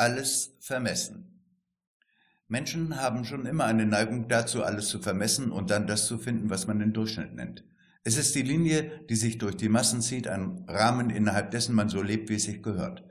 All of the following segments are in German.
alles vermessen. Menschen haben schon immer eine Neigung dazu, alles zu vermessen und dann das zu finden, was man den Durchschnitt nennt. Es ist die Linie, die sich durch die Massen zieht, ein Rahmen, innerhalb dessen man so lebt, wie es sich gehört.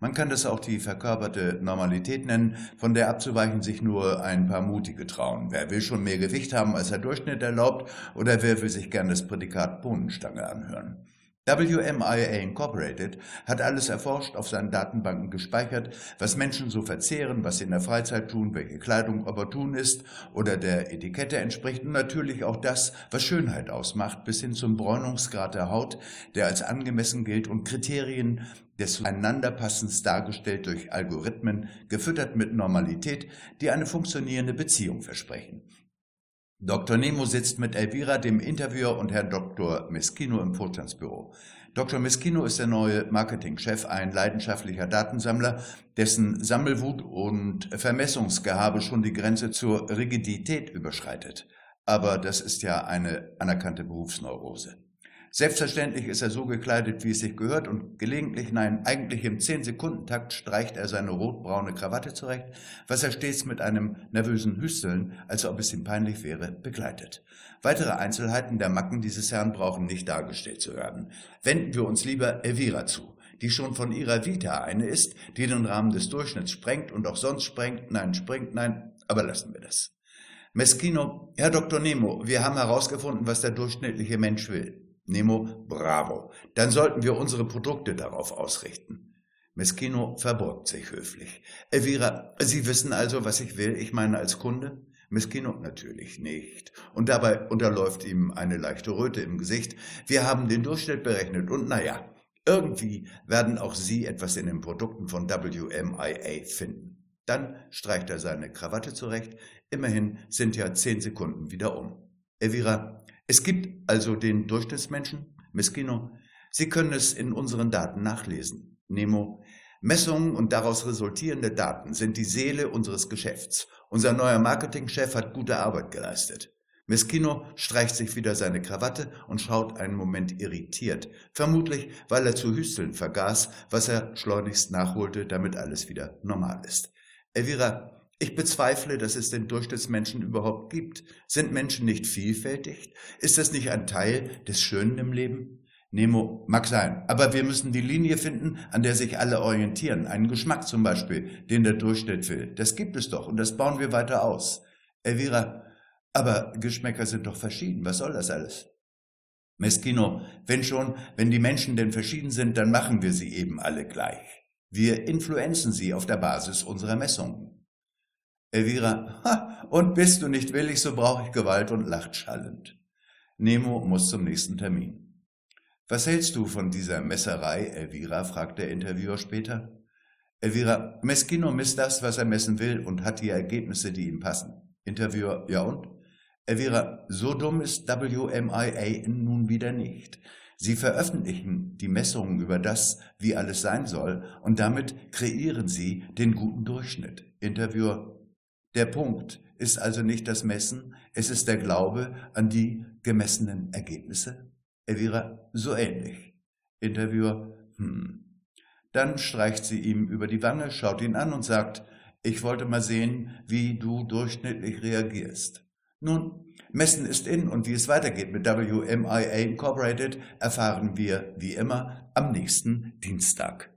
Man kann das auch die verkörperte Normalität nennen, von der abzuweichen sich nur ein paar Mutige trauen. Wer will schon mehr Gewicht haben, als der Durchschnitt erlaubt, oder wer will sich gern das Prädikat Bohnenstange anhören? WMIA Incorporated hat alles erforscht, auf seinen Datenbanken gespeichert, was Menschen so verzehren, was sie in der Freizeit tun, welche Kleidung opportun ist oder der Etikette entspricht und natürlich auch das, was Schönheit ausmacht, bis hin zum Bräunungsgrad der Haut, der als angemessen gilt und Kriterien des Zueinanderpassens dargestellt durch Algorithmen, gefüttert mit Normalität, die eine funktionierende Beziehung versprechen. Dr. Nemo sitzt mit Elvira, dem Interviewer, und Herrn Dr. Meschino im Vorstandsbüro. Dr. Meschino ist der neue Marketingchef, ein leidenschaftlicher Datensammler, dessen Sammelwut und Vermessungsgehabe schon die Grenze zur Rigidität überschreitet. Aber das ist ja eine anerkannte Berufsneurose. Selbstverständlich ist er so gekleidet, wie es sich gehört, und gelegentlich, nein, eigentlich im 10-Sekunden-Takt streicht er seine rotbraune Krawatte zurecht, was er stets mit einem nervösen Hüsteln, als ob es ihm peinlich wäre, begleitet. Weitere Einzelheiten der Macken dieses Herrn brauchen nicht dargestellt zu werden. Wenden wir uns lieber Elvira zu die schon von ihrer Vita eine ist, die den Rahmen des Durchschnitts sprengt und auch sonst sprengt, nein, sprengt, nein, aber lassen wir das. Meschino, Herr Dr. Nemo, wir haben herausgefunden, was der durchschnittliche Mensch will. Nemo, bravo. Dann sollten wir unsere Produkte darauf ausrichten. Meschino verbeugt sich höflich. Elvira, Sie wissen also, was ich will, ich meine als Kunde? Meschino natürlich nicht. Und dabei unterläuft ihm eine leichte Röte im Gesicht. Wir haben den Durchschnitt berechnet und naja, irgendwie werden auch Sie etwas in den Produkten von WMIA finden. Dann streicht er seine Krawatte zurecht. Immerhin sind ja zehn Sekunden wieder um. Elvira, es gibt also den Durchschnittsmenschen, Miskino. Sie können es in unseren Daten nachlesen. Nemo. Messungen und daraus resultierende Daten sind die Seele unseres Geschäfts. Unser neuer Marketingchef hat gute Arbeit geleistet. Miskino streicht sich wieder seine Krawatte und schaut einen Moment irritiert, vermutlich weil er zu hüsteln vergaß, was er schleunigst nachholte, damit alles wieder normal ist. Elvira, ich bezweifle, dass es den Durchschnittsmenschen überhaupt gibt. Sind Menschen nicht vielfältig? Ist das nicht ein Teil des Schönen im Leben? Nemo, mag sein, aber wir müssen die Linie finden, an der sich alle orientieren. Einen Geschmack zum Beispiel, den der Durchschnitt will. Das gibt es doch und das bauen wir weiter aus. Elvira, aber Geschmäcker sind doch verschieden. Was soll das alles? Meschino, wenn schon, wenn die Menschen denn verschieden sind, dann machen wir sie eben alle gleich. Wir influenzen sie auf der Basis unserer Messungen. Elvira, ha, und bist du nicht willig, so brauche ich Gewalt und lacht schallend. Nemo muss zum nächsten Termin. Was hältst du von dieser Messerei, Elvira? fragt der Interviewer später. Elvira, Meschino misst das, was er messen will und hat die Ergebnisse, die ihm passen. Interviewer, ja und? Elvira, so dumm ist WMIA nun wieder nicht. Sie veröffentlichen die Messungen über das, wie alles sein soll, und damit kreieren sie den guten Durchschnitt. Interviewer, der Punkt ist also nicht das Messen, es ist der Glaube an die gemessenen Ergebnisse. Elvira, so ähnlich. Interviewer, hm. Dann streicht sie ihm über die Wange, schaut ihn an und sagt, ich wollte mal sehen, wie du durchschnittlich reagierst. Nun, Messen ist in und wie es weitergeht mit WMIA Incorporated erfahren wir wie immer am nächsten Dienstag.